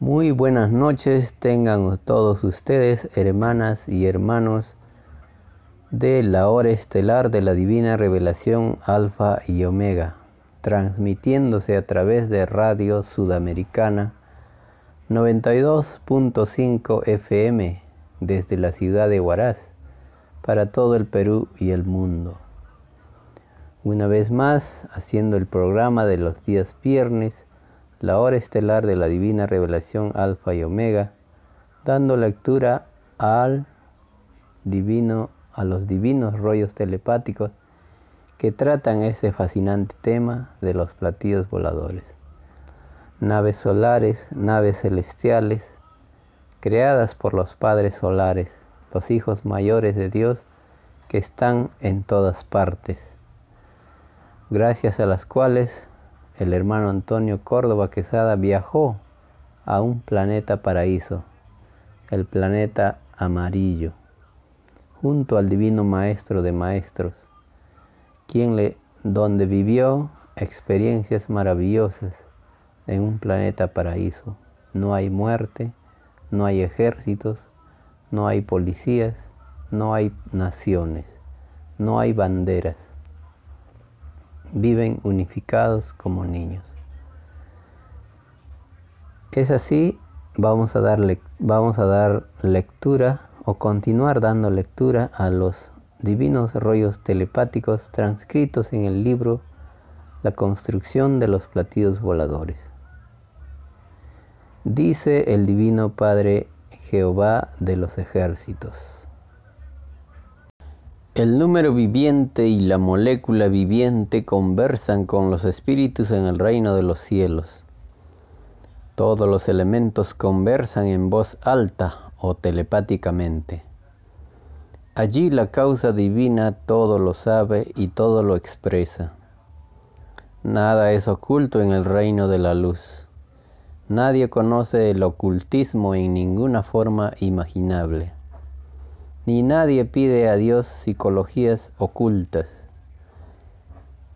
Muy buenas noches tengan todos ustedes, hermanas y hermanos de la hora estelar de la divina revelación Alfa y Omega, transmitiéndose a través de Radio Sudamericana 92.5 FM desde la ciudad de Huaraz para todo el Perú y el mundo. Una vez más, haciendo el programa de los días viernes, la hora estelar de la divina revelación Alfa y Omega, dando lectura al divino, a los divinos rollos telepáticos que tratan ese fascinante tema de los platillos voladores. Naves solares, naves celestiales, creadas por los padres solares, los hijos mayores de Dios que están en todas partes, gracias a las cuales el hermano Antonio Córdoba Quesada viajó a un planeta paraíso, el planeta amarillo, junto al divino maestro de maestros, quien le, donde vivió experiencias maravillosas en un planeta paraíso. No hay muerte, no hay ejércitos, no hay policías, no hay naciones, no hay banderas viven unificados como niños. Es así, vamos a, dar, vamos a dar lectura o continuar dando lectura a los divinos rollos telepáticos transcritos en el libro La construcción de los platillos voladores. Dice el Divino Padre Jehová de los ejércitos. El número viviente y la molécula viviente conversan con los espíritus en el reino de los cielos. Todos los elementos conversan en voz alta o telepáticamente. Allí la causa divina todo lo sabe y todo lo expresa. Nada es oculto en el reino de la luz. Nadie conoce el ocultismo en ninguna forma imaginable ni nadie pide a Dios psicologías ocultas.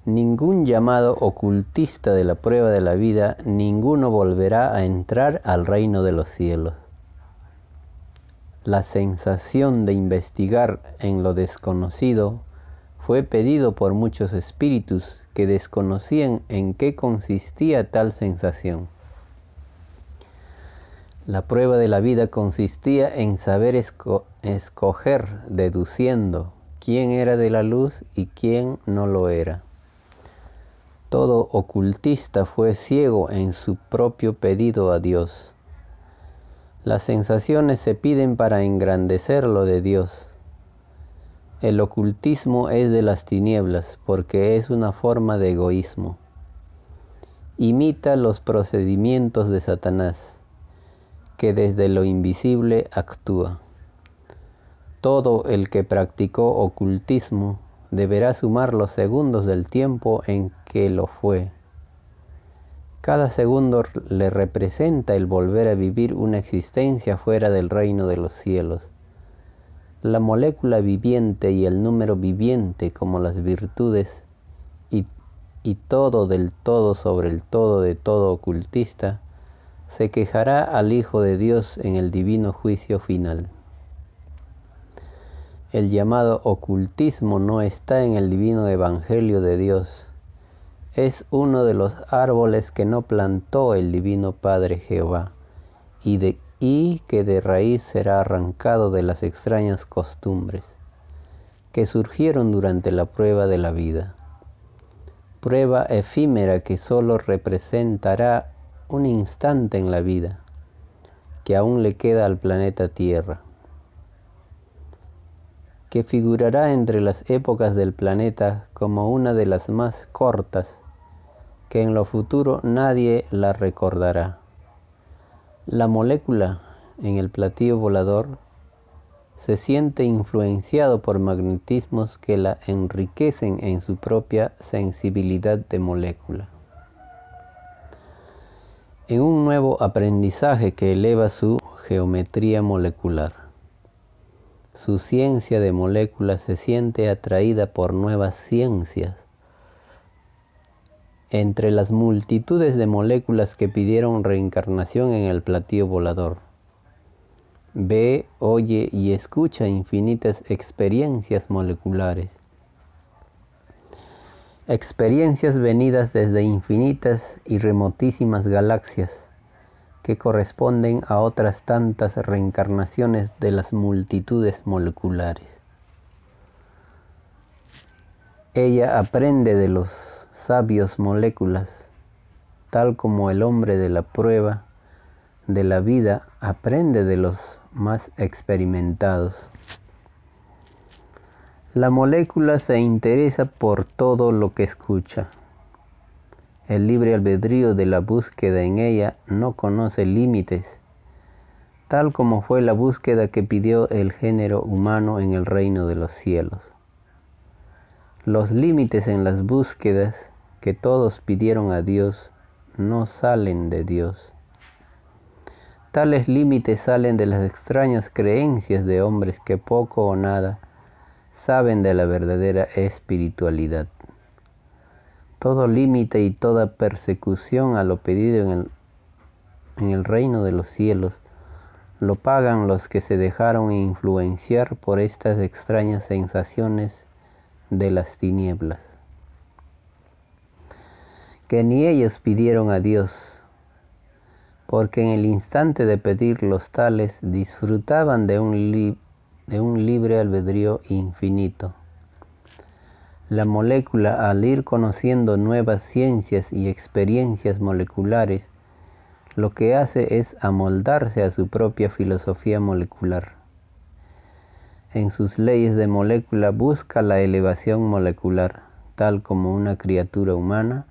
Ningún llamado ocultista de la prueba de la vida, ninguno volverá a entrar al reino de los cielos. La sensación de investigar en lo desconocido fue pedido por muchos espíritus que desconocían en qué consistía tal sensación. La prueba de la vida consistía en saber escoger, deduciendo quién era de la luz y quién no lo era. Todo ocultista fue ciego en su propio pedido a Dios. Las sensaciones se piden para engrandecer lo de Dios. El ocultismo es de las tinieblas porque es una forma de egoísmo. Imita los procedimientos de Satanás que desde lo invisible actúa. Todo el que practicó ocultismo deberá sumar los segundos del tiempo en que lo fue. Cada segundo le representa el volver a vivir una existencia fuera del reino de los cielos. La molécula viviente y el número viviente como las virtudes y, y todo del todo sobre el todo de todo ocultista se quejará al Hijo de Dios en el divino juicio final. El llamado ocultismo no está en el divino evangelio de Dios. Es uno de los árboles que no plantó el divino Padre Jehová y, de, que de raíz será arrancado de las extrañas costumbres que surgieron durante la prueba de la vida. Prueba efímera que solo representará un instante en la vida que aún le queda al planeta Tierra, que figurará entre las épocas del planeta como una de las más cortas, que en lo futuro nadie la recordará. La molécula en el platillo volador se siente influenciado por magnetismos que la enriquecen en su propia sensibilidad de molécula en un nuevo aprendizaje que eleva su geometría molecular. Su ciencia de moléculas se siente atraída por nuevas ciencias entre las multitudes de moléculas que pidieron reencarnación en el platillo volador. Ve, oye y escucha infinitas experiencias moleculares. Experiencias venidas desde infinitas y remotísimas galaxias que corresponden a otras tantas reencarnaciones de las multitudes moleculares. Ella aprende de los sabios moléculas, tal como el hombre de la prueba de la vida aprende de los más experimentados. La molécula se interesa por todo lo que escucha. El libre albedrío de la búsqueda en ella no conoce límites, tal como fue la búsqueda que pidió el género humano en el reino de los cielos. Los límites en las búsquedas que todos pidieron a Dios no salen de Dios. Tales límites salen de las extrañas creencias de hombres que poco o nada saben de la verdadera espiritualidad. Todo límite y toda persecución a lo pedido en el, en el reino de los cielos lo pagan los que se dejaron influenciar por estas extrañas sensaciones de las tinieblas. Que ni ellos pidieron a Dios porque en el instante de pedir los tales disfrutaban de un, de un libre albedrío infinito. La molécula, al ir conociendo nuevas ciencias y experiencias moleculares, lo que hace es amoldarse a su propia filosofía molecular. En sus leyes de molécula busca la elevación molecular, tal como una criatura humana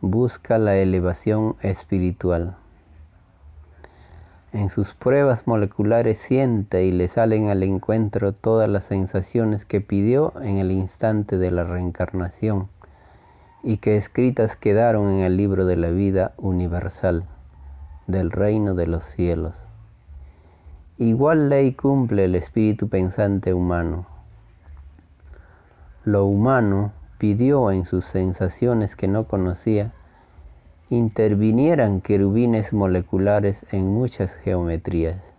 busca la elevación espiritual. En sus pruebas moleculares siente y le salen al encuentro todas las sensaciones que pidió en el instante de la reencarnación y que escritas quedaron en el libro de la vida universal del reino de los cielos. Igual ley cumple el espíritu pensante humano. Lo humano pidió en sus sensaciones que no conocía intervinieran querubines moleculares en muchas geometrías.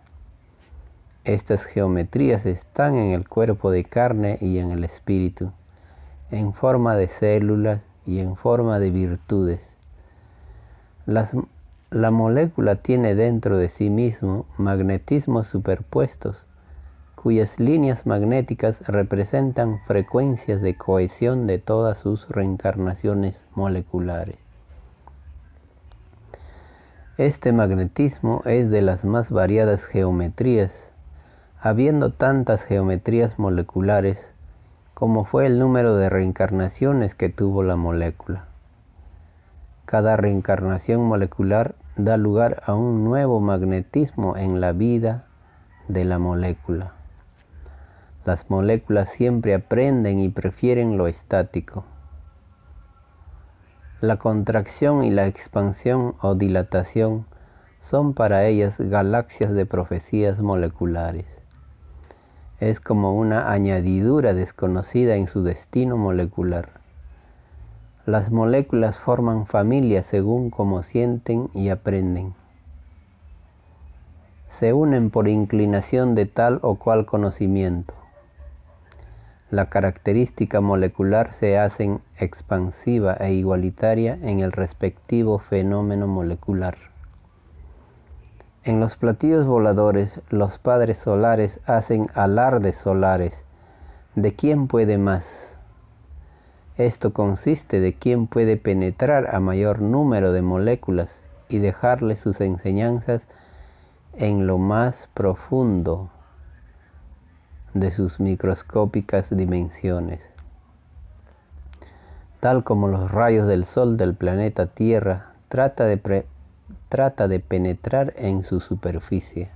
Estas geometrías están en el cuerpo de carne y en el espíritu, en forma de células y en forma de virtudes. la molécula tiene dentro de sí mismo magnetismos superpuestos, cuyas líneas magnéticas representan frecuencias de cohesión de todas sus reencarnaciones moleculares. Este magnetismo es de las más variadas geometrías, habiendo tantas geometrías moleculares como fue el número de reencarnaciones que tuvo la molécula. Cada reencarnación molecular da lugar a un nuevo magnetismo en la vida de la molécula. Las moléculas siempre aprenden y prefieren lo estático. La contracción y la expansión o dilatación son para ellas galaxias de profecías moleculares. Es como una añadidura desconocida en su destino molecular. Las moléculas forman familias según como sienten y aprenden. Se unen por inclinación de tal o cual conocimiento la característica molecular se hace expansiva e igualitaria en el respectivo fenómeno molecular. En los platillos voladores, los padres solares hacen alardes solares de quién puede más. Esto consiste de quién puede penetrar a mayor número de moléculas y dejarle sus enseñanzas en lo más profundo de sus microscópicas dimensiones. Tal como los rayos del Sol del planeta Tierra trata de, trata de penetrar en su superficie.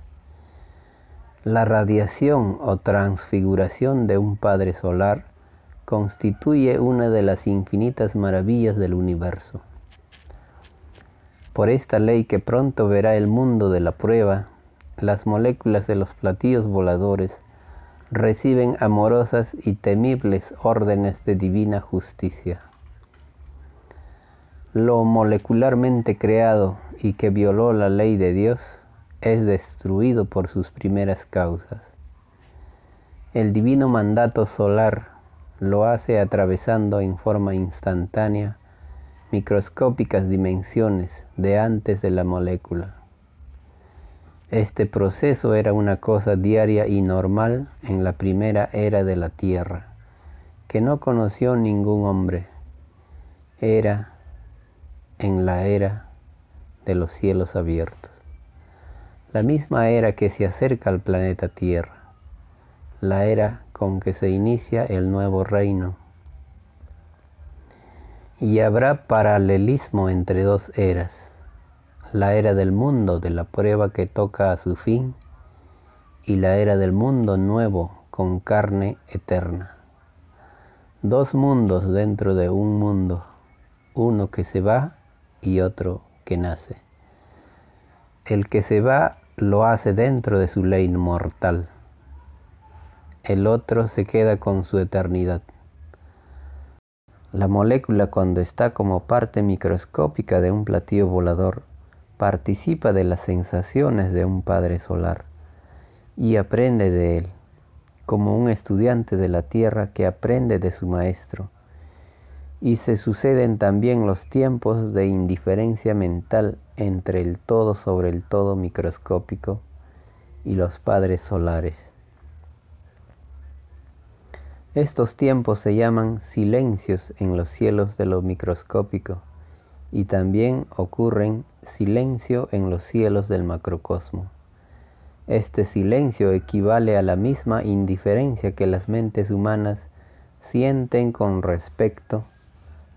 La radiación o transfiguración de un Padre Solar constituye una de las infinitas maravillas del universo. Por esta ley que pronto verá el mundo de la prueba, las moléculas de los platillos voladores reciben amorosas y temibles órdenes de divina justicia. lo molecularmente creado y que violó la ley de Dios es destruido por sus primeras causas. El divino mandato solar lo hace atravesando en forma instantánea microscópicas dimensiones de antes de la molécula. Este proceso era una cosa diaria y normal en la primera era de la Tierra, que no conoció ningún hombre. Era en la era de los cielos abiertos. La misma era que se acerca al planeta Tierra, la era con que se inicia el nuevo reino. Y habrá paralelismo entre dos eras la era del mundo de la prueba que toca a su fin y la era del mundo nuevo con carne eterna. Dos mundos dentro de un mundo, uno que se va y otro que nace. El que se va lo hace dentro de su ley mortal. El otro se queda con su eternidad. La molécula cuando está como parte microscópica de un platillo volador participa de las sensaciones de un Padre Solar y aprende de él, como un estudiante de la tierra que aprende de su Maestro. Y se suceden también los tiempos de indiferencia mental entre el todo sobre el todo microscópico y los padres solares. Estos tiempos se llaman silencios en los cielos de lo microscópico y también ocurren silencio en los cielos del macrocosmo. Este silencio equivale a la misma indiferencia que las mentes humanas sienten con respecto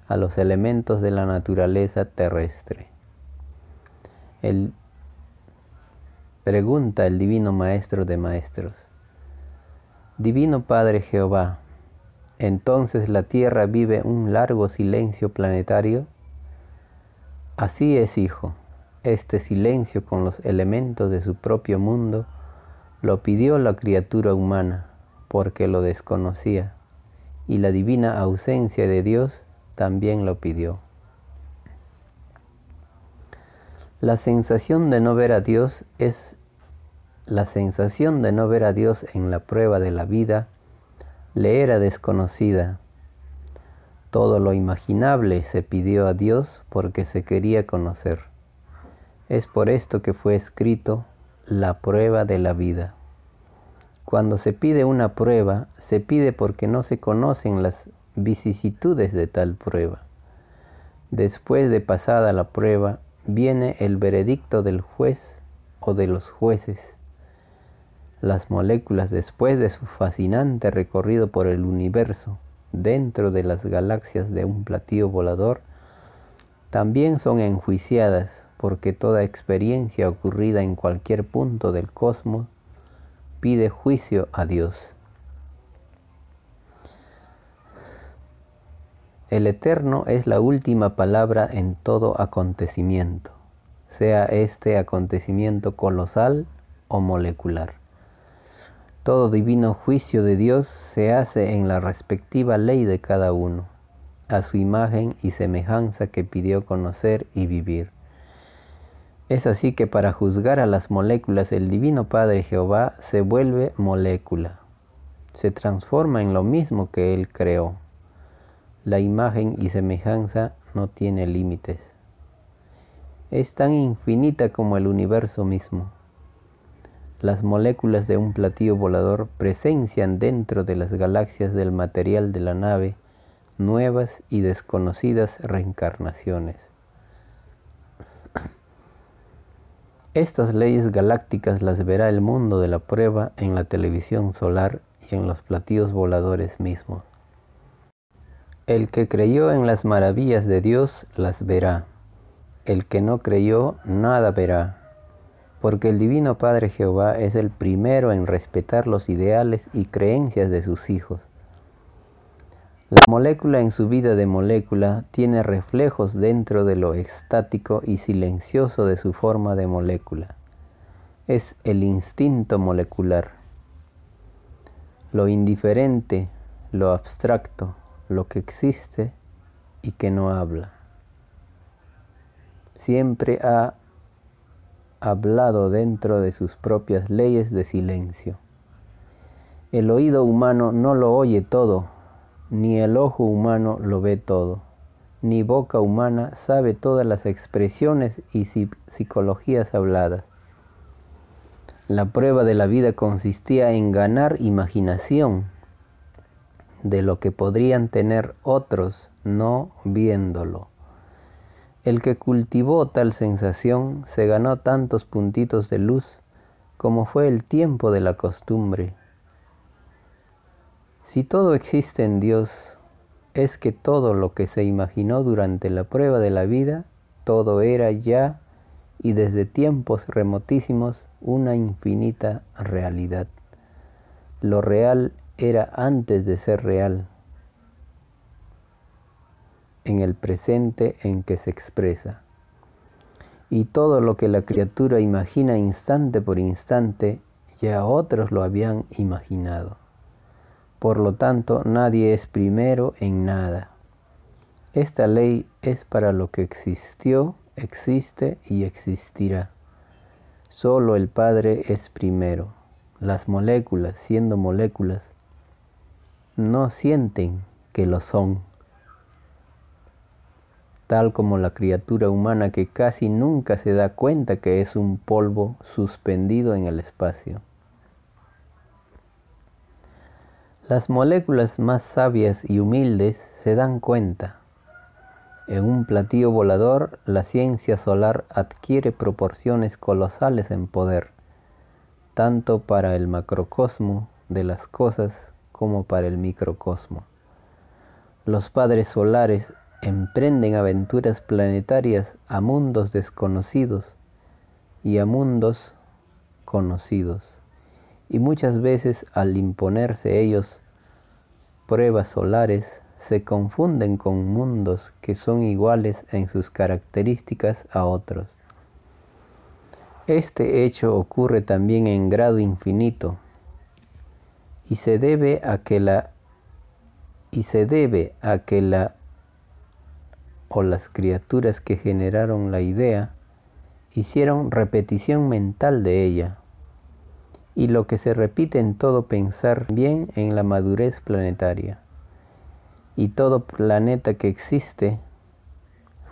a los elementos de la naturaleza terrestre. El, pregunta el Divino Maestro de Maestros. Divino Padre Jehová, entonces la Tierra vive un largo silencio planetario Así es, hijo, este silencio con los elementos de su propio mundo lo pidió la criatura humana porque lo desconocía y la divina ausencia de Dios también lo pidió. La sensación de no ver a Dios es la sensación de no ver a Dios en la prueba de la vida le era desconocida todo lo imaginable se pidió a Dios porque se quería conocer. Es por esto que fue escrito la prueba de la vida. Cuando se pide una prueba, se pide porque no se conocen las vicisitudes de tal prueba. Después de pasada la prueba, viene el veredicto del juez o de los jueces. Las moléculas, después de su fascinante recorrido por el universo, dentro de las galaxias de un platillo volador, también son enjuiciadas porque toda experiencia ocurrida en cualquier punto del cosmos pide juicio a Dios. El Eterno es la última palabra en todo acontecimiento, sea este acontecimiento colosal o molecular. Todo divino juicio de Dios se hace en la respectiva ley de cada uno, a su imagen y semejanza que pidió conocer y vivir. Es así que para juzgar a las moléculas el Divino Padre Jehová se vuelve molécula, se transforma en lo mismo que Él creó. La imagen y semejanza no tiene límites. Es tan infinita como el universo mismo. Las moléculas de un platillo volador presencian dentro de las galaxias del material de la nave nuevas y desconocidas reencarnaciones. Estas leyes galácticas las verá el mundo de la prueba en la televisión solar y en los platillos voladores mismos. El que creyó en las maravillas de Dios las verá. El que no creyó nada verá porque el Divino Padre Jehová es el primero en respetar los ideales y creencias de sus hijos. La molécula en su vida de molécula tiene reflejos dentro de lo estático y silencioso de su forma de molécula. Es el instinto molecular. Lo indiferente, lo abstracto, lo que existe y que no habla. siempre ha hablado dentro de sus propias leyes de silencio. El oído humano no lo oye todo, ni el ojo humano lo ve todo, ni boca humana sabe todas las expresiones y psicologías habladas. La prueba de la vida consistía en ganar imaginación de lo que podrían tener otros no viéndolo. El que cultivó tal sensación se ganó tantos puntitos de luz como fue el tiempo de la costumbre. Si todo existe en Dios, es que todo lo que se imaginó durante la prueba de la vida, todo era ya y desde tiempos remotísimos una infinita realidad. Lo real era antes de ser real en el presente en que se expresa. Y todo lo que la criatura imagina instante por instante, ya otros lo habían imaginado. Por lo tanto, nadie es primero en nada. Esta ley es para lo que existió, existe y existirá. Solo el Padre es primero. Las moléculas, siendo moléculas, no sienten que lo son tal como la criatura humana que casi nunca se da cuenta que es un polvo suspendido en el espacio. Las moléculas más sabias y humildes se dan cuenta. En un platillo volador, la ciencia solar adquiere proporciones colosales en poder, tanto para el macrocosmo de las cosas como para el microcosmo. Los padres solares emprenden aventuras planetarias a mundos desconocidos y a mundos conocidos. Y muchas veces al imponerse ellos pruebas solares, se confunden con mundos que son iguales en sus características a otros. Este hecho ocurre también en grado infinito y se debe a que la y se debe a que la o las criaturas que generaron la idea hicieron repetición mental de ella. Y lo que se repite en todo pensar bien en la madurez planetaria. Y todo planeta que existe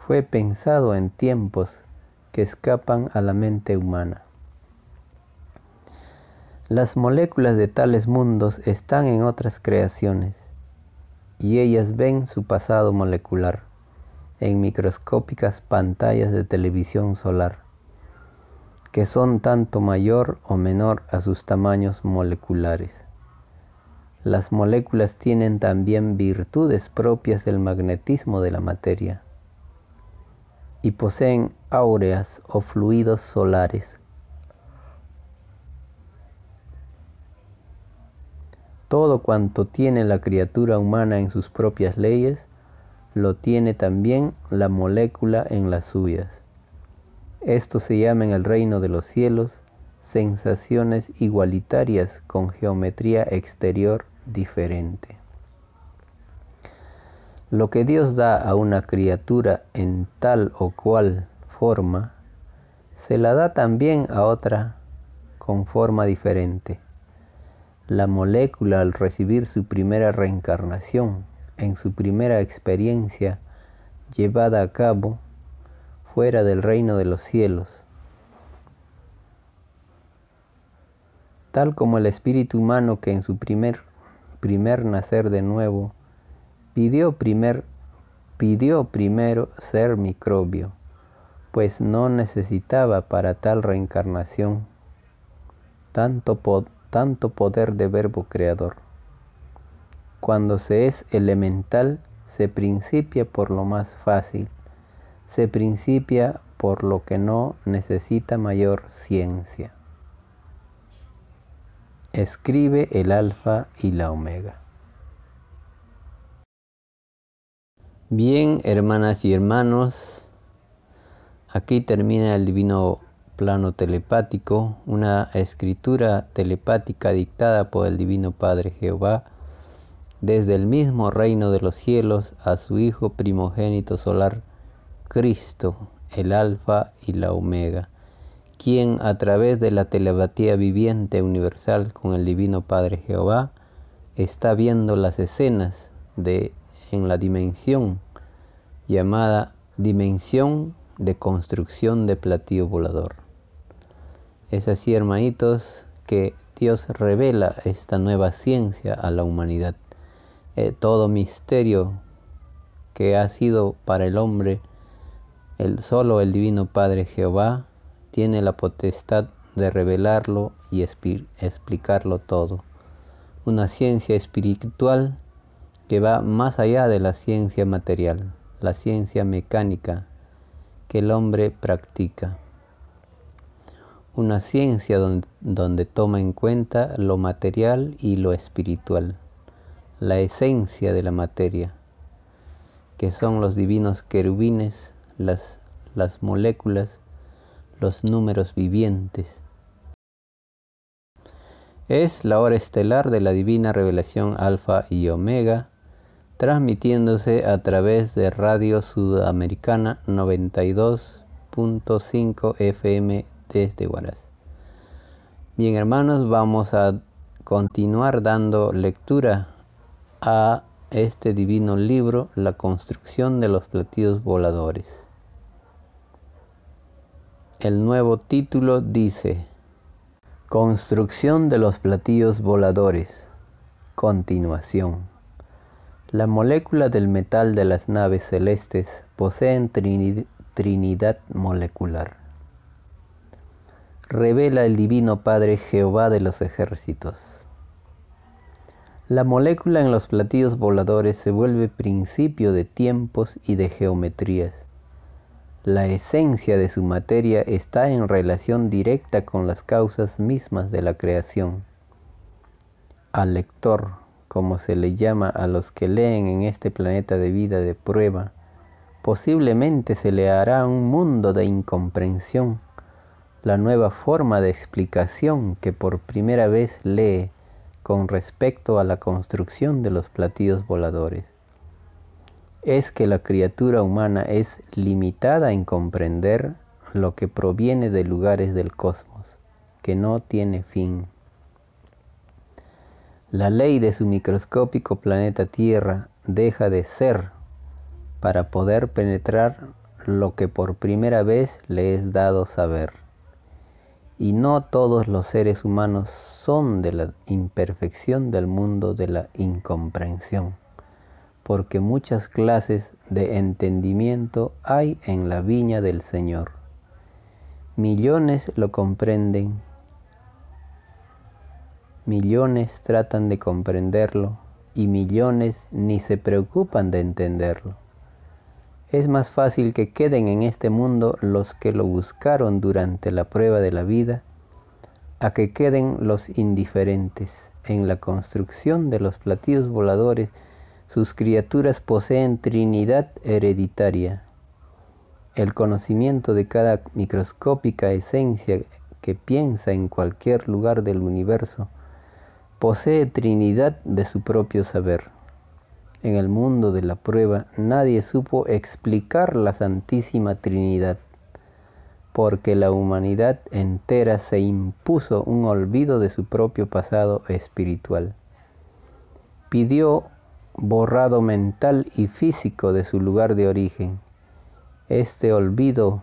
fue pensado en tiempos que escapan a la mente humana. Las moléculas de tales mundos están en otras creaciones y ellas ven su pasado molecular en microscópicas pantallas de televisión solar, que son tanto mayor o menor a sus tamaños moleculares. Las moléculas tienen también virtudes propias del magnetismo de la materia y poseen áureas o fluidos solares. Todo cuanto tiene la criatura humana en sus propias leyes lo tiene también la molécula en las suyas. Esto se llama en el reino de los cielos sensaciones igualitarias con geometría exterior diferente. Lo que Dios da a una criatura en tal o cual forma, se la da también a otra con forma diferente. La molécula al recibir su primera reencarnación en su primera experiencia llevada a cabo fuera del reino de los cielos. Tal como el espíritu humano que en su primer, primer nacer de nuevo pidió, primer, pidió primero ser microbio, pues no necesitaba para tal reencarnación tanto, tanto poder de verbo creador. Cuando se es elemental, se principia por lo más fácil, se principia por lo que no necesita mayor ciencia. Escribe el alfa y la omega. Bien, hermanas y hermanos, aquí termina el divino plano telepático, una escritura telepática dictada por el Divino Padre Jehová desde el mismo reino de los cielos a su Hijo primogénito solar, Cristo, el alfa y la omega, quien a través de la telepatía viviente universal con el Divino Padre Jehová está viendo las escenas de en la dimensión llamada dimensión de construcción de platillo volador. Es así, hermanitos, que Dios revela esta nueva ciencia a la humanidad. Eh, todo misterio que ha sido para el hombre, el solo el Divino Padre Jehová tiene la potestad de revelarlo y explicarlo todo. Una ciencia espiritual que va más allá de la ciencia material, la ciencia mecánica que el hombre practica. Una ciencia donde, donde toma en cuenta lo material y lo espiritual, la esencia de la materia, que son los divinos querubines, las, las moléculas, los números vivientes. Es la hora estelar de la divina revelación alfa y omega, transmitiéndose a través de Radio Sudamericana 92.5 FM desde Huaraz. Bien hermanos, vamos a continuar dando lectura a este divino libro, La construcción de los platillos voladores. El nuevo título dice, Construcción de los platillos voladores. Continuación. La molécula del metal de las naves celestes poseen trinidad molecular. Revela el Divino Padre Jehová de los ejércitos. La molécula en los platillos voladores se vuelve principio de tiempos y de geometrías. La esencia de su materia está en relación directa con las causas mismas de la creación. Al lector, como se le llama a los que leen en este planeta de vida de prueba, posiblemente se le hará un mundo de incomprensión, la nueva forma de explicación que por primera vez lee con respecto a la construcción de los platillos voladores. Es que la criatura humana es limitada en comprender lo que proviene de lugares del cosmos, que no tiene fin. La ley de su microscópico planeta Tierra deja de ser para poder penetrar lo que por primera vez le es dado saber. Y no todos los seres humanos son de la imperfección del mundo de la incomprensión, porque muchas clases de entendimiento hay en la viña del Señor. Millones lo comprenden Millones tratan de comprenderlo y millones ni se preocupan de entenderlo. Es más fácil que queden en este mundo los que lo buscaron durante la prueba de la vida a que queden los indiferentes. En la construcción de los platillos voladores, sus criaturas poseen trinidad hereditaria. El conocimiento de cada microscópica esencia que piensa en cualquier lugar del universo posee trinidad de su propio saber. En el mundo de la prueba nadie supo explicar la Santísima Trinidad, porque la humanidad entera se impuso un olvido de su propio pasado espiritual. Pidió borrado mental y físico de su lugar de origen. Este olvido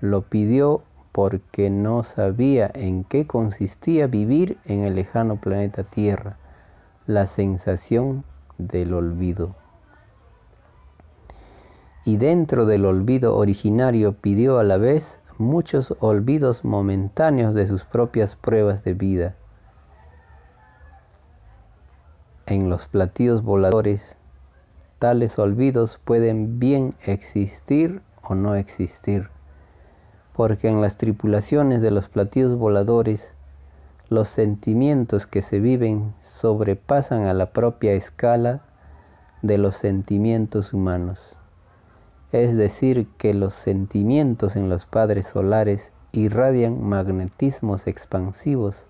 lo pidió porque no sabía en qué consistía vivir en el lejano planeta Tierra, la sensación del olvido. Y dentro del olvido originario pidió a la vez muchos olvidos momentáneos de sus propias pruebas de vida. En los platillos voladores, tales olvidos pueden bien existir o no existir porque en las tripulaciones de los platillos voladores los sentimientos que se viven sobrepasan a la propia escala de los sentimientos humanos. Es decir, que los sentimientos en los padres solares irradian magnetismos expansivos.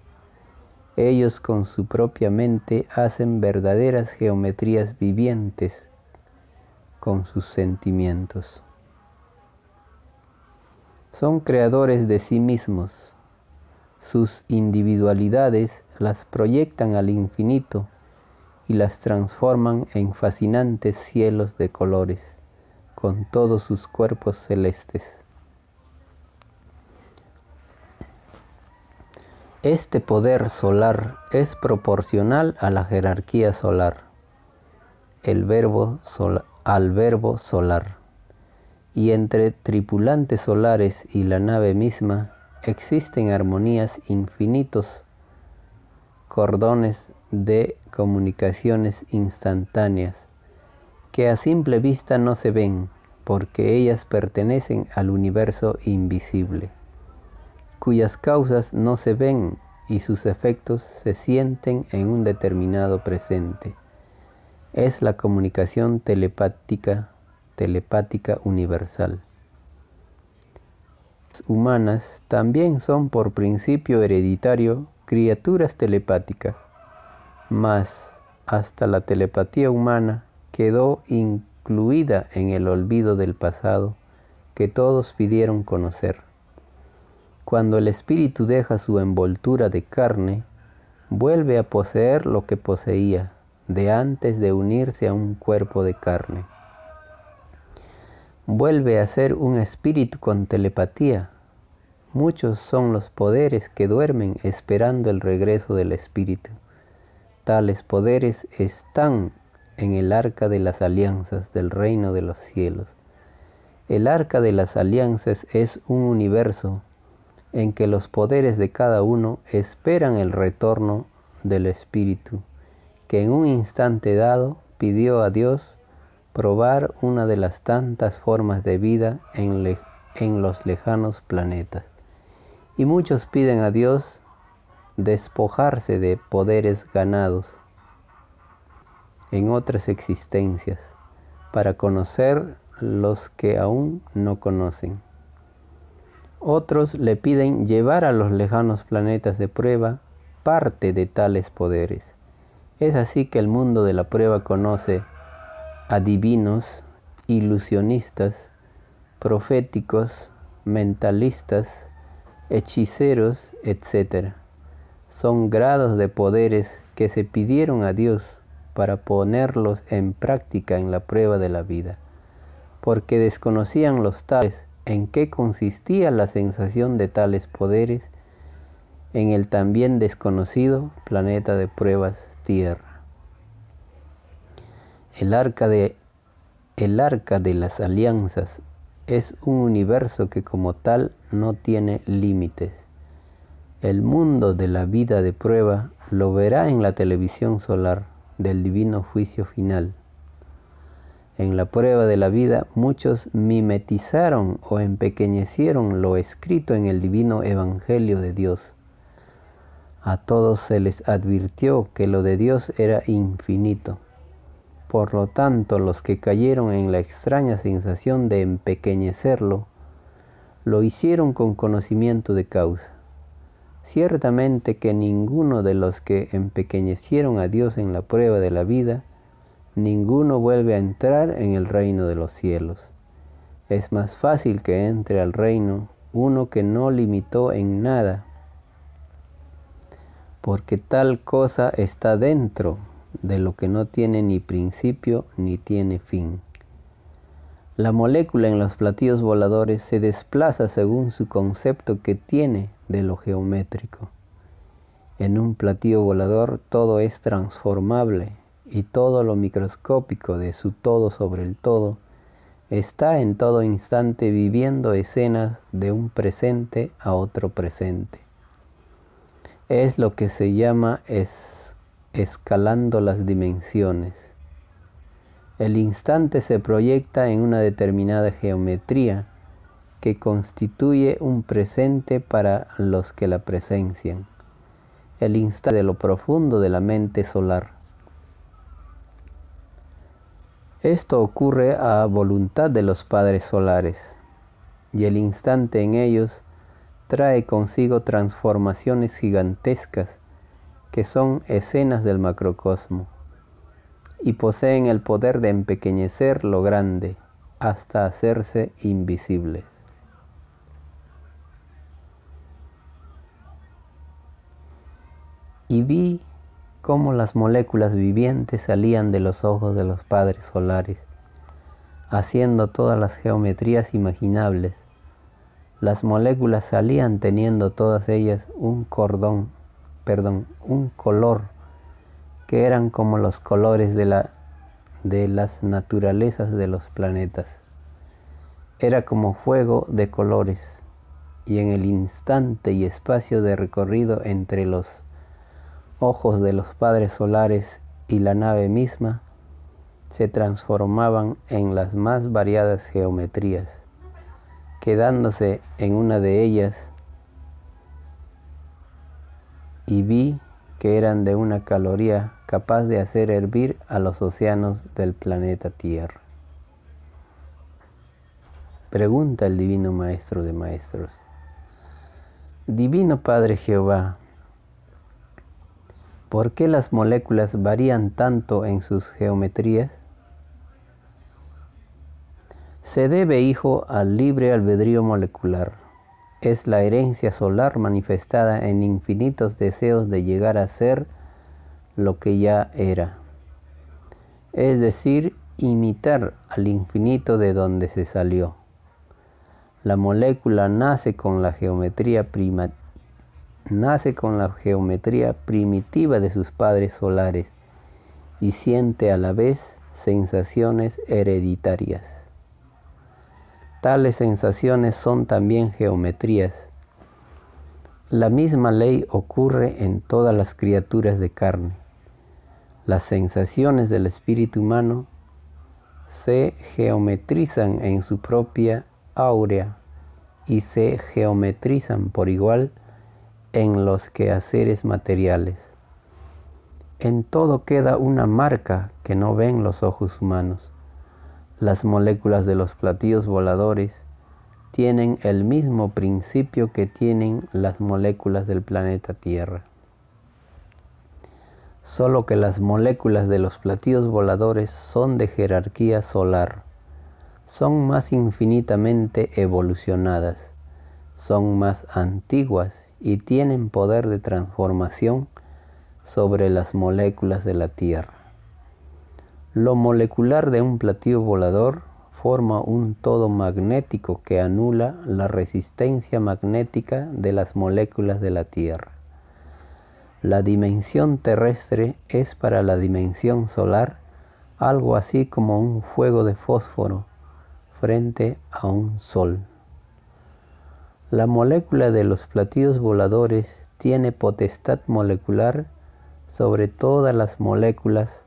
Ellos con su propia mente hacen verdaderas geometrías vivientes con sus sentimientos. Son creadores de sí mismos. Sus individualidades las proyectan al infinito y las transforman en fascinantes cielos de colores, con todos sus cuerpos celestes. Este poder solar es proporcional a la jerarquía solar, el verbo al verbo solar, y entre tripulantes solares y la nave misma existen armonías infinitos, cordones de comunicaciones instantáneas que a simple vista no se ven porque ellas pertenecen al universo invisible cuyas causas no se ven y sus efectos se sienten en un determinado presente. Es la comunicación telepática, telepática universal. Humanas también son por principio hereditario criaturas telepáticas, mas hasta la telepatía humana quedó incluida en el olvido del pasado que todos pidieron conocer. Cuando el espíritu deja su envoltura de carne, vuelve a poseer lo que poseía de antes de unirse a un cuerpo de carne. Vuelve a ser un espíritu con telepatía. Muchos son los poderes que duermen esperando el regreso del espíritu. Tales poderes están en el arca de las alianzas del reino de los cielos. El arca de las alianzas es un universo en que los poderes de cada uno esperan el retorno del Espíritu, que en un instante dado pidió a Dios probar una de las tantas formas de vida en, en los lejanos planetas. Y muchos piden a Dios despojarse de poderes ganados en otras existencias para conocer los que aún no conocen. Otros le piden llevar a los lejanos planetas de prueba parte de tales poderes. Es así que el mundo de la prueba conoce a divinos, ilusionistas, proféticos, mentalistas, hechiceros, etc. Son grados de poderes que se pidieron a Dios para ponerlos en práctica en la prueba de la vida, porque desconocían los tales en qué consistía la sensación de tales poderes en el también desconocido planeta de pruebas Tierra. El arca de, las alianzas es un universo que como tal no tiene límites. El mundo de la vida de prueba lo verá en la televisión solar del divino juicio final. En la prueba de la vida muchos mimetizaron o empequeñecieron lo escrito en el divino Evangelio de Dios. A todos se les advirtió que lo de Dios era infinito. Por lo tanto, los que cayeron en la extraña sensación de empequeñecerlo, lo hicieron con conocimiento de causa. Ciertamente que ninguno de los que empequeñecieron a Dios en la prueba de la vida ninguno vuelve a entrar en el reino de los cielos. Es más fácil que entre al reino uno que no limitó en nada, porque tal cosa está dentro de lo que no tiene ni principio ni tiene fin. La molécula en los platillos voladores se desplaza según su concepto que tiene de lo geométrico. En un platillo volador todo es transformable y todo lo microscópico de su todo sobre el todo, está en todo instante viviendo escenas de un presente a otro presente. Es lo que se llama es, escalando las dimensiones. El instante se proyecta en una determinada geometría que constituye un presente para los que la presencian. El instante de lo profundo de la mente solar esto ocurre a voluntad de los padres solares, y el instante en ellos trae consigo transformaciones gigantescas que son escenas del macrocosmo y poseen el poder de empequeñecer lo grande hasta hacerse invisibles. Y vi cómo las moléculas vivientes salían de los ojos de los padres solares, haciendo todas las geometrías imaginables. Las moléculas salían teniendo todas ellas un cordón perdón, un color, que eran como los colores de, la, de las naturalezas de los planetas. Era como fuego de colores, y en el instante y espacio de recorrido entre los ojos de los padres solares y la nave misma se transformaban en las más variadas geometrías, quedándose en una de ellas y vi que eran de una caloría capaz de hacer hervir a los océanos del planeta Tierra. Pregunta el Divino Maestro de Maestros. Divino Padre Jehová, ¿Por qué las moléculas varían tanto en sus geometrías? Se debe, hijo, al libre albedrío molecular. Es la herencia solar manifestada en infinitos deseos de llegar a ser lo que ya era. Es decir, imitar al infinito de donde se salió. La molécula nace con la geometría prima, nace con la geometría primitiva de sus padres solares y siente a la vez sensaciones hereditarias. Tales sensaciones son también geometrías. La misma ley ocurre en todas las criaturas de carne. Las sensaciones del espíritu humano se geometrizan en su propia áurea y se geometrizan por igual en los quehaceres materiales. En todo queda una marca que no ven los ojos humanos. Las moléculas de los platillos voladores tienen el mismo principio que tienen las moléculas del planeta Tierra. Solo que las moléculas de los platillos voladores son de jerarquía solar, son más infinitamente evolucionadas son más antiguas y tienen poder de transformación sobre las moléculas de la Tierra. Lo molecular de un platillo volador forma un todo magnético que anula la resistencia magnética de las moléculas de la Tierra. La dimensión terrestre es para la dimensión solar algo así como un fuego de fósforo frente a un sol. La molécula de los platillos voladores tiene potestad molecular sobre todas las moléculas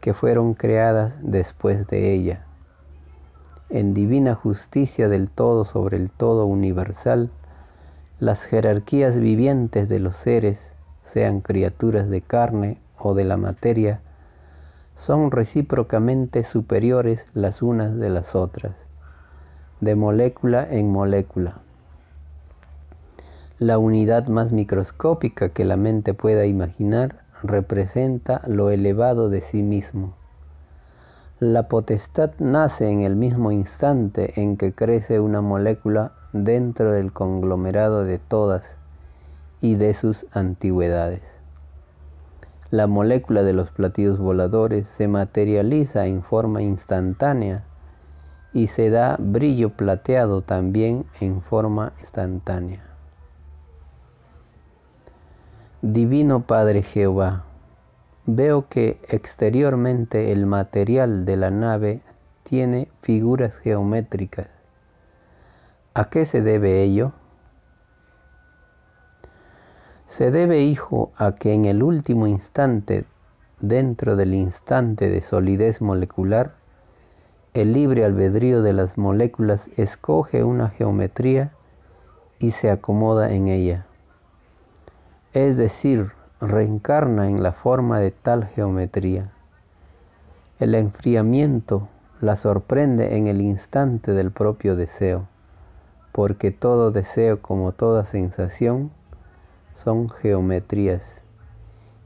que fueron creadas después de ella. En divina justicia del todo sobre el todo universal, las jerarquías vivientes de los seres, sean criaturas de carne o de la materia, son recíprocamente superiores las unas de las otras, de molécula en molécula la unidad más microscópica que la mente pueda imaginar representa lo elevado de sí mismo. La potestad nace en el mismo instante en que crece una molécula dentro del conglomerado de todas y de sus antigüedades. La molécula de los platillos voladores se materializa en forma instantánea y se da brillo plateado también en forma instantánea. Divino Padre Jehová, veo que exteriormente el material de la nave tiene figuras geométricas. ¿A qué se debe ello? Se debe, hijo, a que en el último instante, dentro del instante de solidez molecular, el libre albedrío de las moléculas escoge una geometría y se acomoda en ella es decir, reencarna en la forma de tal geometría. El enfriamiento la sorprende en el instante del propio deseo, porque todo deseo como toda sensación son geometrías.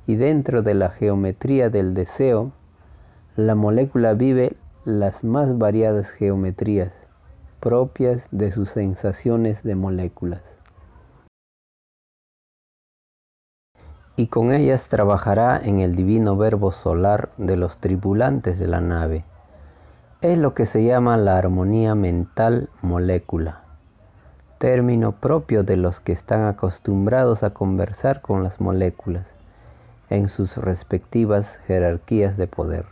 Y dentro de la geometría del deseo, la molécula vive las más variadas geometrías propias de sus sensaciones de moléculas. Y con ellas trabajará en el divino verbo solar de los tripulantes de la nave. Es lo que se llama la armonía mental molécula, término propio de los que están acostumbrados a conversar con las moléculas en sus respectivas jerarquías de poder.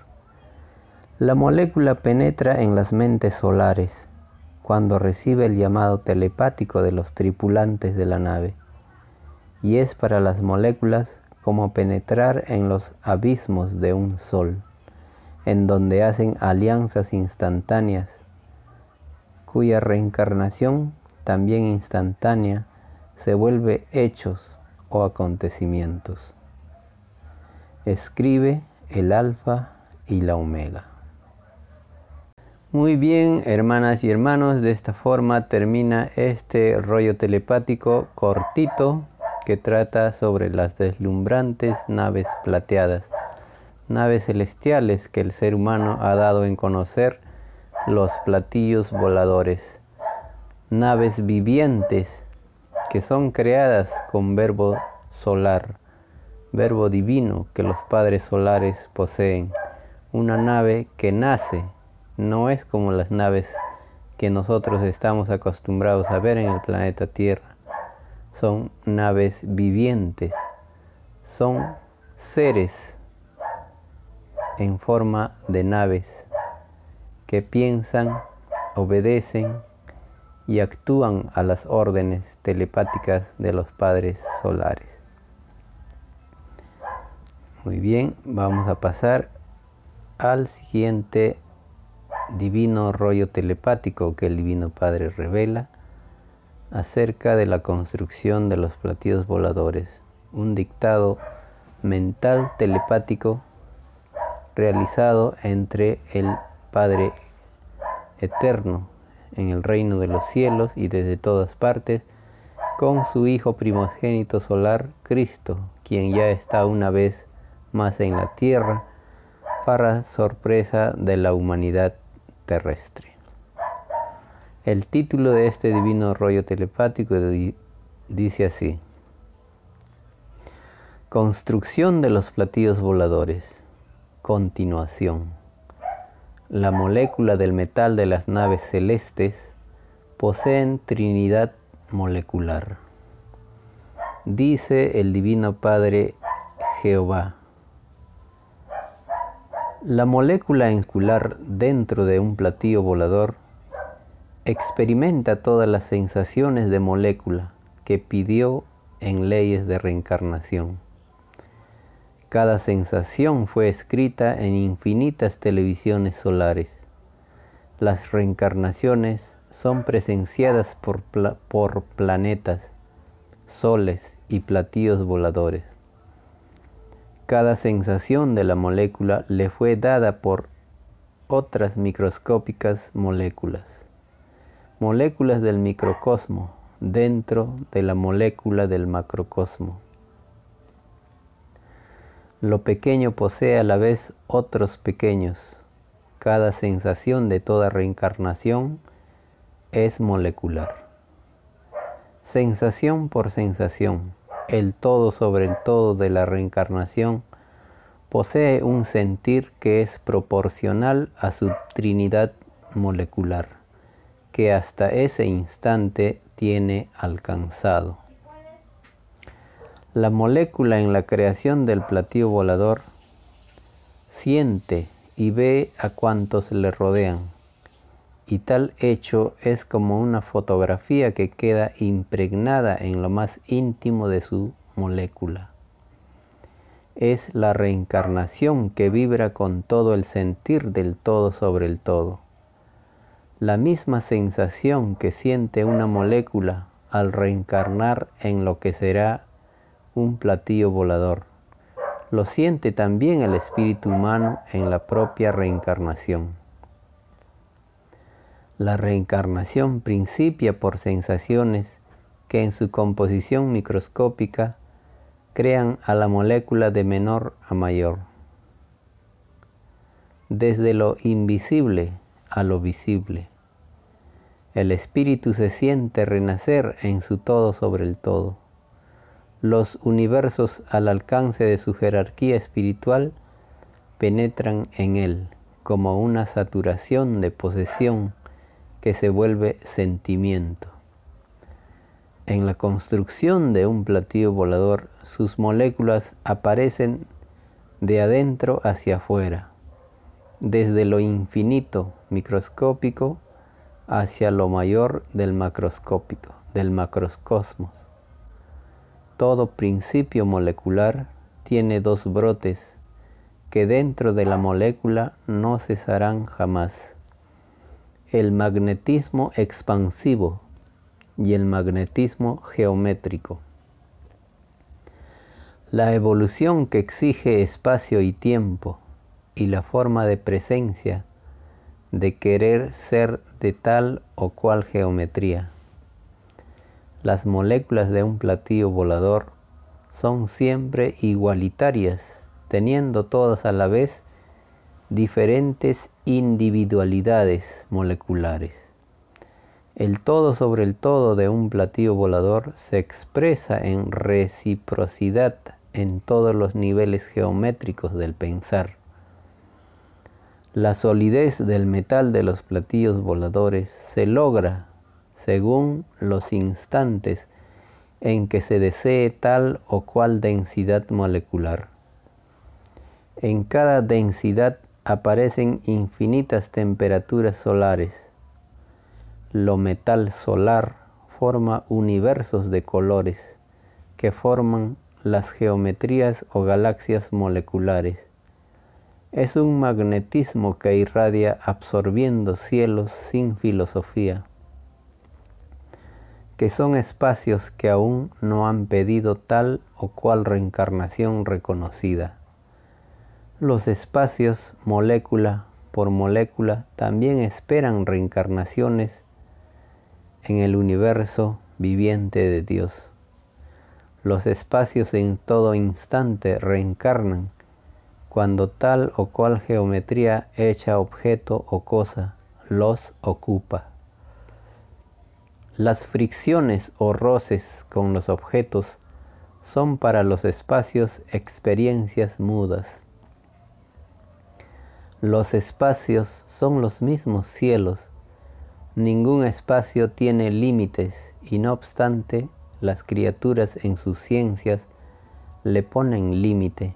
La molécula penetra en las mentes solares cuando recibe el llamado telepático de los tripulantes de la nave y es para las moléculas como penetrar en los abismos de un sol, en donde hacen alianzas instantáneas, cuya reencarnación, también instantánea, se vuelve hechos o acontecimientos. Escribe el alfa y la omega. Muy bien, hermanas y hermanos, de esta forma termina este rollo telepático cortito que trata sobre las deslumbrantes naves plateadas, naves celestiales que el ser humano ha dado en conocer, los platillos voladores, naves vivientes que son creadas con verbo solar, verbo divino que los padres solares poseen, una nave que nace, no es como las naves que nosotros estamos acostumbrados a ver en el planeta Tierra son naves vivientes, son seres en forma de naves que piensan, obedecen y actúan a las órdenes telepáticas de los padres solares. Muy bien, vamos a pasar al siguiente divino rollo telepático que el Divino Padre revela acerca de la construcción de los platillos voladores, un dictado mental telepático realizado entre el Padre Eterno en el reino de los cielos y desde todas partes, con su Hijo primogénito solar, Cristo, quien ya está una vez más en la tierra, para sorpresa de la humanidad terrestre. El título de este divino rollo telepático dice así. Construcción de los platillos voladores. Continuación. La molécula del metal de las naves celestes poseen trinidad molecular. Dice el Divino Padre Jehová. La molécula insular dentro de un platillo volador experimenta todas las sensaciones de molécula que pidió en leyes de reencarnación. Cada sensación fue escrita en infinitas televisiones solares. Las reencarnaciones son presenciadas por, por planetas, soles y platillos voladores. Cada sensación de la molécula le fue dada por otras microscópicas moléculas moléculas del microcosmo dentro de la molécula del macrocosmo. Lo pequeño posee a la vez otros pequeños. Cada sensación de toda reencarnación es molecular. Sensación por sensación, el todo sobre el todo de la reencarnación posee un sentir que es proporcional a su trinidad molecular que hasta ese instante tiene alcanzado. La molécula en la creación del platillo volador siente y ve a cuantos le rodean, y tal hecho es como una fotografía que queda impregnada en lo más íntimo de su molécula. Es la reencarnación que vibra con todo el sentir del todo sobre el todo la misma sensación que siente una molécula al reencarnar en lo que será un platillo volador. Lo siente también el espíritu humano en la propia reencarnación. La reencarnación principia por sensaciones que en su composición microscópica crean a la molécula de menor a mayor. Desde lo invisible a lo visible. El espíritu se siente renacer en su todo sobre el todo. los universos al alcance de su jerarquía espiritual penetran en él como una saturación de posesión que se vuelve sentimiento. En la construcción de un platillo volador, sus moléculas aparecen de adentro hacia afuera, desde lo infinito microscópico hacia lo mayor del macroscópico, del macrocosmos. Todo principio molecular tiene dos brotes que dentro de la molécula no cesarán jamás. El magnetismo expansivo y el magnetismo geométrico. La evolución que exige espacio y tiempo y la forma de presencia de querer ser de tal o cual geometría. Las moléculas de un platillo volador son siempre igualitarias, teniendo todas a la vez diferentes individualidades moleculares. El todo sobre el todo de un platillo volador se expresa en reciprocidad en todos los niveles geométricos del pensar. La solidez del metal de los platillos voladores se logra según los instantes en que se desee tal o cual densidad molecular. En cada densidad aparecen infinitas temperaturas solares lo metal solar forma universos de colores que forman las geometrías o galaxias moleculares. Es un magnetismo que irradia absorbiendo cielos sin filosofía, que son espacios que aún no han pedido tal o cual reencarnación reconocida. Los espacios, molécula por molécula, también esperan reencarnaciones en el universo viviente de Dios. Los espacios en todo instante reencarnan cuando tal o cual geometría hecha objeto o cosa los ocupa. Las fricciones o roces con los objetos son para los espacios experiencias mudas. Los espacios son los mismos cielos Ningún espacio tiene límites y no obstante las criaturas en sus ciencias le ponen límite.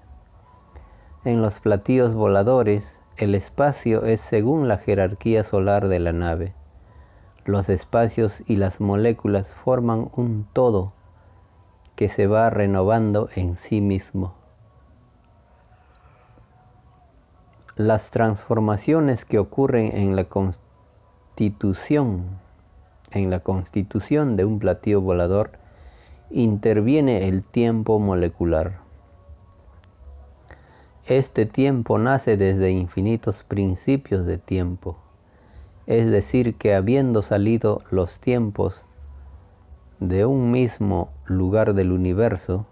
En los platillos voladores el espacio es según la jerarquía solar de la nave. Los espacios y las moléculas forman un todo que se va renovando en sí mismo. Las transformaciones que ocurren en la en la constitución de un platillo volador, interviene el tiempo molecular. Este tiempo nace desde infinitos principios de tiempo, es decir, que habiendo salido los tiempos de un mismo lugar del universo,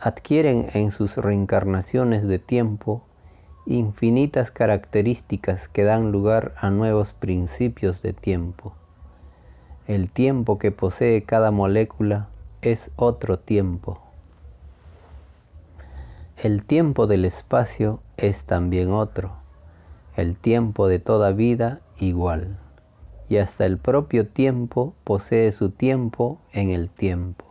adquieren en sus reencarnaciones de tiempo infinitas características que dan lugar a nuevos principios de tiempo. El tiempo que posee cada molécula es otro tiempo. El tiempo del espacio es también otro. El tiempo de toda vida igual. Y hasta el propio tiempo posee su tiempo en el tiempo.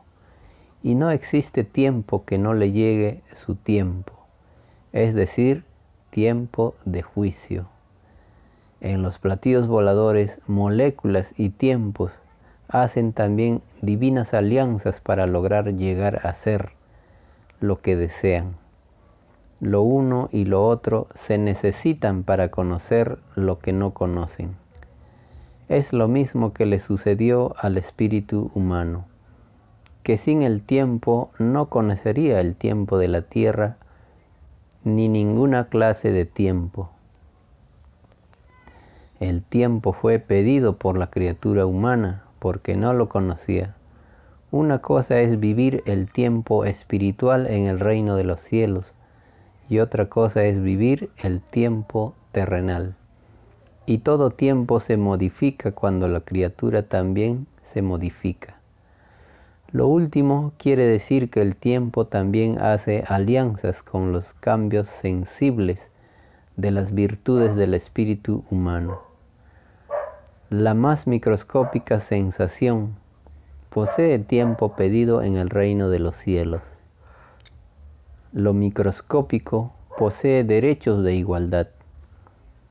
Y no existe tiempo que no le llegue su tiempo. Es decir, tiempo de juicio. En los platillos voladores, moléculas y tiempos hacen también divinas alianzas para lograr llegar a ser lo que desean. Lo uno y lo otro se necesitan para conocer lo que no conocen. Es lo mismo que le sucedió al espíritu humano, que sin el tiempo no conocería el tiempo de la tierra ni ninguna clase de tiempo. El tiempo fue pedido por la criatura humana porque no lo conocía. Una cosa es vivir el tiempo espiritual en el reino de los cielos y otra cosa es vivir el tiempo terrenal. Y todo tiempo se modifica cuando la criatura también se modifica. Lo último quiere decir que el tiempo también hace alianzas con los cambios sensibles de las virtudes del espíritu humano. La más microscópica sensación posee tiempo pedido en el reino de los cielos. Lo microscópico posee derechos de igualdad,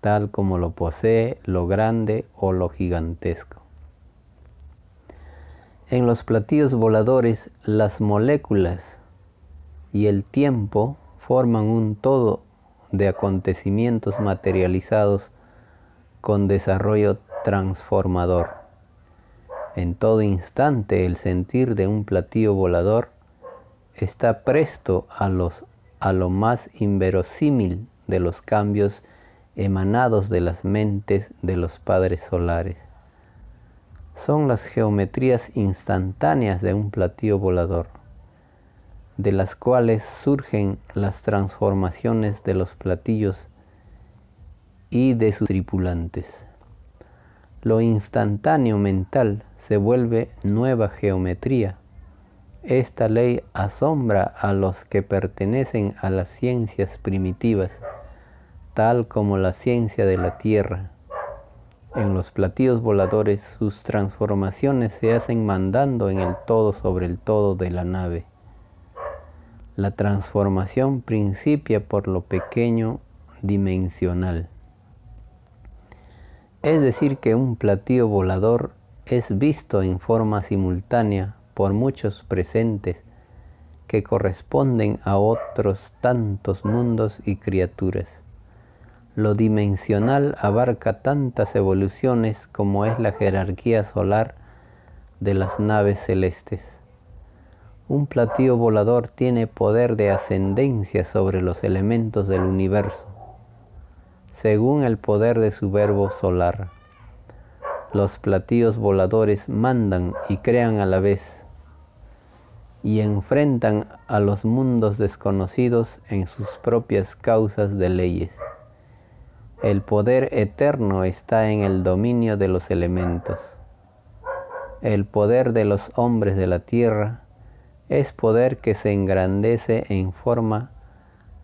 tal como lo posee lo grande o lo gigantesco. En los platillos voladores, las moléculas y el tiempo forman un todo de acontecimientos materializados con desarrollo transformador. En todo instante el sentir de un platillo volador está presto a, los, a lo más inverosímil de los cambios emanados de las mentes de los padres solares. Son las geometrías instantáneas de un platillo volador, de las cuales surgen las transformaciones de los platillos y de sus tripulantes. Lo instantáneo mental se vuelve nueva geometría. Esta ley asombra a los que pertenecen a las ciencias primitivas, tal como la ciencia de la Tierra. En los platillos voladores sus transformaciones se hacen mandando en el todo sobre el todo de la nave. La transformación principia por lo pequeño dimensional. Es decir, que un platillo volador es visto en forma simultánea por muchos presentes que corresponden a otros tantos mundos y criaturas. Lo dimensional abarca tantas evoluciones como es la jerarquía solar de las naves celestes. Un platillo volador tiene poder de ascendencia sobre los elementos del universo según el poder de su verbo solar. Los platillos voladores mandan y crean a la vez y enfrentan a los mundos desconocidos en sus propias causas de leyes. El poder eterno está en el dominio de los elementos. El poder de los hombres de la tierra es poder que se engrandece en forma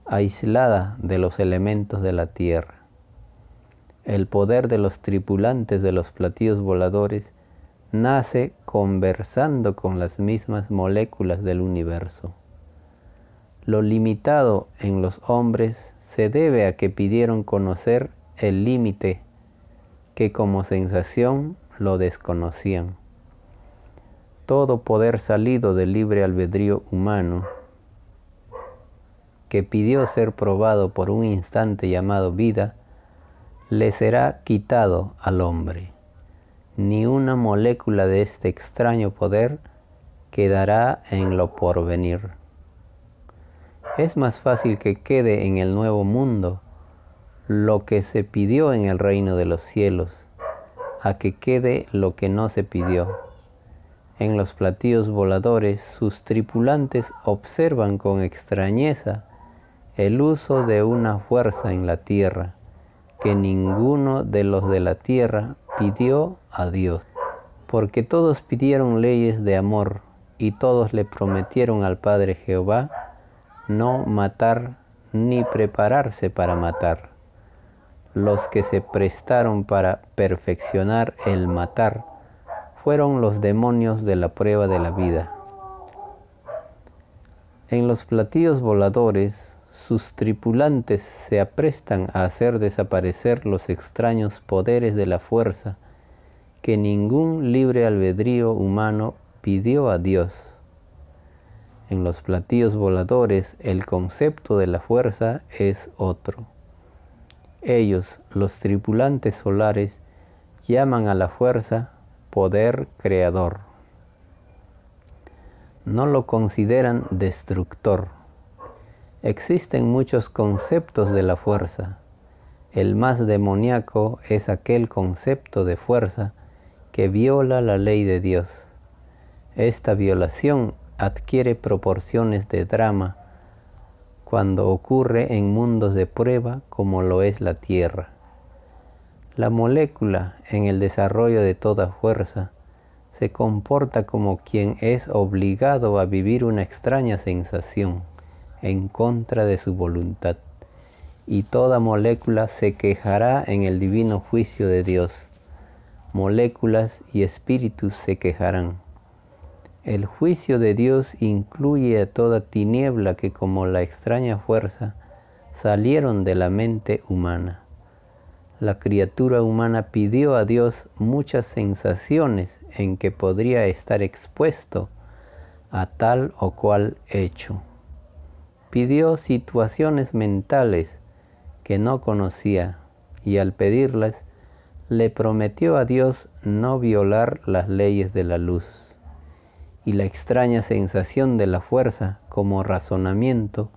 aislada de los elementos de la tierra el poder de los tripulantes de los platillos voladores nace conversando con las mismas moléculas del universo. Lo limitado en los hombres se debe a que pidieron conocer el límite que como sensación lo desconocían. Todo poder salido del libre albedrío humano, que pidió ser probado por un instante llamado vida, le será quitado al hombre. Ni una molécula de este extraño poder quedará en lo porvenir. Es más fácil que quede en el nuevo mundo lo que se pidió en el reino de los cielos, a que quede lo que no se pidió. En los platillos voladores sus tripulantes observan con extrañeza el uso de una fuerza en la tierra que ninguno de los de la tierra pidió a Dios, porque todos pidieron leyes de amor y todos le prometieron al Padre Jehová no matar ni prepararse para matar. Los que se prestaron para perfeccionar el matar fueron los demonios de la prueba de la vida. En los platillos voladores sus tripulantes se aprestan a hacer desaparecer los extraños poderes de la fuerza que ningún libre albedrío humano pidió a Dios. En los platillos voladores el concepto de la fuerza es otro. Ellos, los tripulantes solares, llaman a la fuerza poder creador. No lo consideran destructor Existen muchos conceptos de la fuerza. El más demoníaco es aquel concepto de fuerza que viola la ley de Dios. Esta violación adquiere proporciones de drama cuando ocurre en mundos de prueba como lo es la Tierra. La molécula en el desarrollo de toda fuerza se comporta como quien es obligado a vivir una extraña sensación en contra de su voluntad, y toda molécula se quejará en el divino juicio de Dios. Moléculas y espíritus se quejarán. El juicio de Dios incluye a toda tiniebla que como la extraña fuerza salieron de la mente humana. La criatura humana pidió a Dios muchas sensaciones en que podría estar expuesto a tal o cual hecho. Pidió situaciones mentales que no conocía y al pedirlas le prometió a Dios no violar las leyes de la luz y la extraña sensación de la fuerza como razonamiento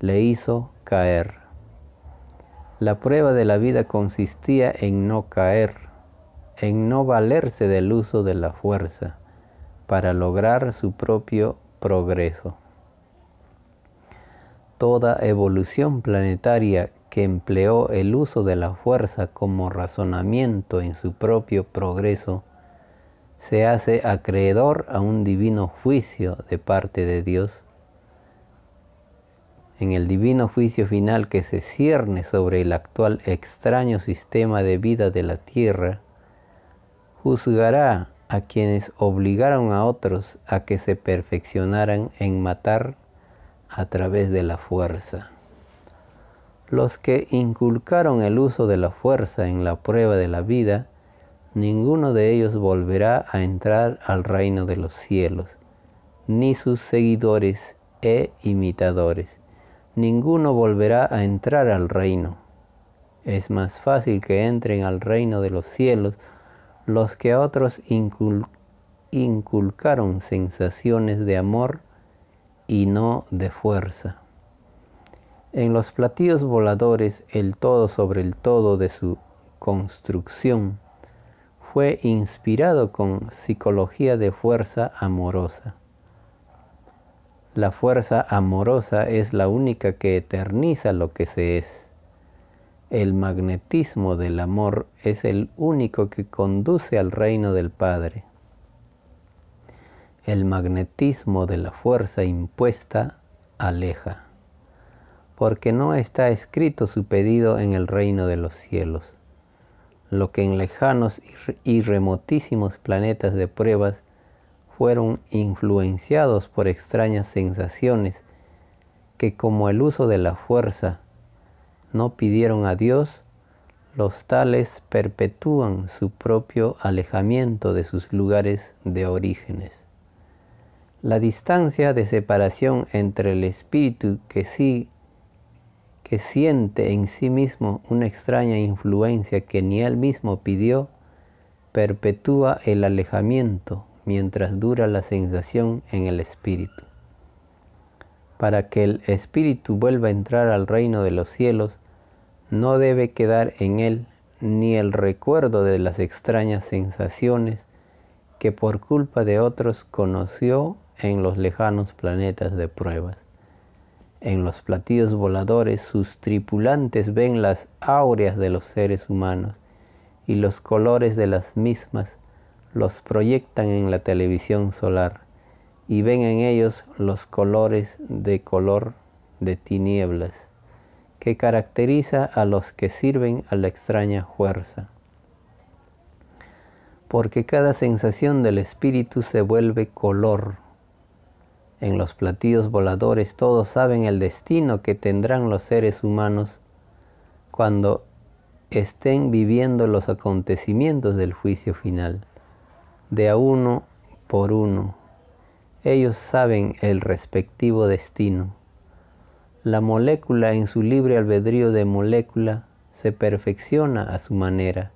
le hizo caer. La prueba de la vida consistía en no caer, en no valerse del uso de la fuerza para lograr su propio progreso. Toda evolución planetaria que empleó el uso de la fuerza como razonamiento en su propio progreso se hace acreedor a un divino juicio de parte de Dios. En el divino juicio final que se cierne sobre el actual extraño sistema de vida de la tierra, juzgará a quienes obligaron a otros a que se perfeccionaran en matar a través de la fuerza. Los que inculcaron el uso de la fuerza en la prueba de la vida ninguno de ellos volverá a entrar al reino de los cielos, ni sus seguidores e imitadores. Ninguno volverá a entrar al reino. Es más fácil que entren al reino de los cielos los que a otros inculcaron sensaciones de amor y no de fuerza. En los platillos voladores el todo sobre el todo de su construcción fue inspirado con psicología de fuerza amorosa. La fuerza amorosa es la única que eterniza lo que se es. El magnetismo del amor es el único que conduce al reino del Padre. El magnetismo de la fuerza impuesta aleja, porque no está escrito su pedido en el reino de los cielos lo que en lejanos y remotísimos planetas de pruebas fueron influenciados por extrañas sensaciones que como el uso de la fuerza no pidieron a Dios, los tales perpetúan su propio alejamiento de sus lugares de orígenes. La distancia de separación entre el espíritu que sí que siente en sí mismo una extraña influencia que ni él mismo pidió, perpetúa el alejamiento mientras dura la sensación en el espíritu. Para que el espíritu vuelva a entrar al reino de los cielos, no debe quedar en él ni el recuerdo de las extrañas sensaciones que por culpa de otros conoció en los lejanos planetas de pruebas. En los platillos voladores sus tripulantes ven las áureas de los seres humanos y los colores de las mismas los proyectan en la televisión solar y ven en ellos los colores de color de tinieblas que caracteriza a los que sirven a la extraña fuerza. Porque cada sensación del espíritu se vuelve color en los platillos voladores todos saben el destino que tendrán los seres humanos cuando estén viviendo los acontecimientos del juicio final, de a uno por uno. Ellos saben el respectivo destino. La molécula en su libre albedrío de molécula se perfecciona a su manera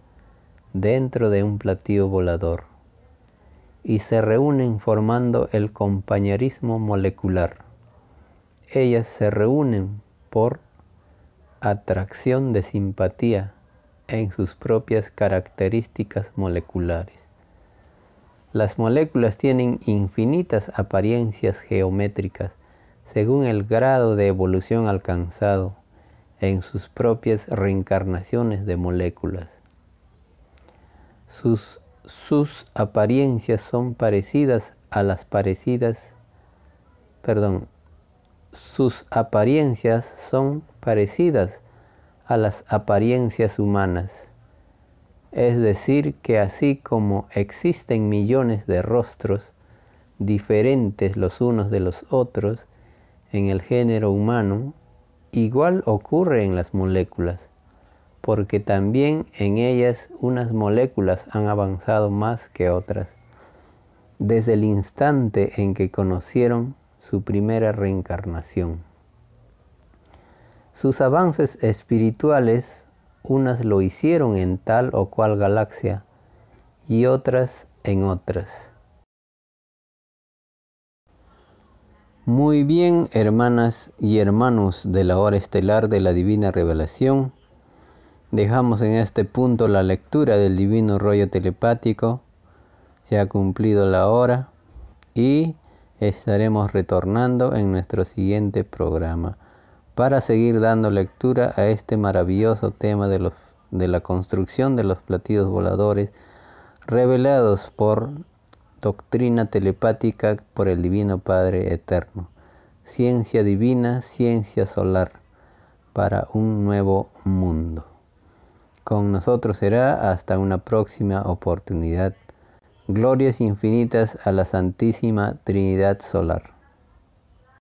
dentro de un platillo volador y se reúnen formando el compañerismo molecular. Ellas se reúnen por atracción de simpatía en sus propias características moleculares. Las moléculas tienen infinitas apariencias geométricas según el grado de evolución alcanzado en sus propias reencarnaciones de moléculas. Sus sus apariencias son parecidas a las parecidas, perdón, sus apariencias son parecidas a las apariencias humanas. Es decir, que así como existen millones de rostros diferentes los unos de los otros en el género humano, igual ocurre en las moléculas, porque también en ellas unas moléculas han avanzado más que otras, desde el instante en que conocieron su primera reencarnación. Sus avances espirituales, unas lo hicieron en tal o cual galaxia y otras en otras. Muy bien, hermanas y hermanos de la hora estelar de la divina revelación. Dejamos en este punto la lectura del divino rollo telepático. Se ha cumplido la hora y estaremos retornando en nuestro siguiente programa para seguir dando lectura a este maravilloso tema de, los, de la construcción de los platillos voladores revelados por doctrina telepática por el Divino Padre Eterno. Ciencia divina, ciencia solar para un nuevo mundo. Con nosotros será hasta una próxima oportunidad. Glorias infinitas a la Santísima Trinidad Solar.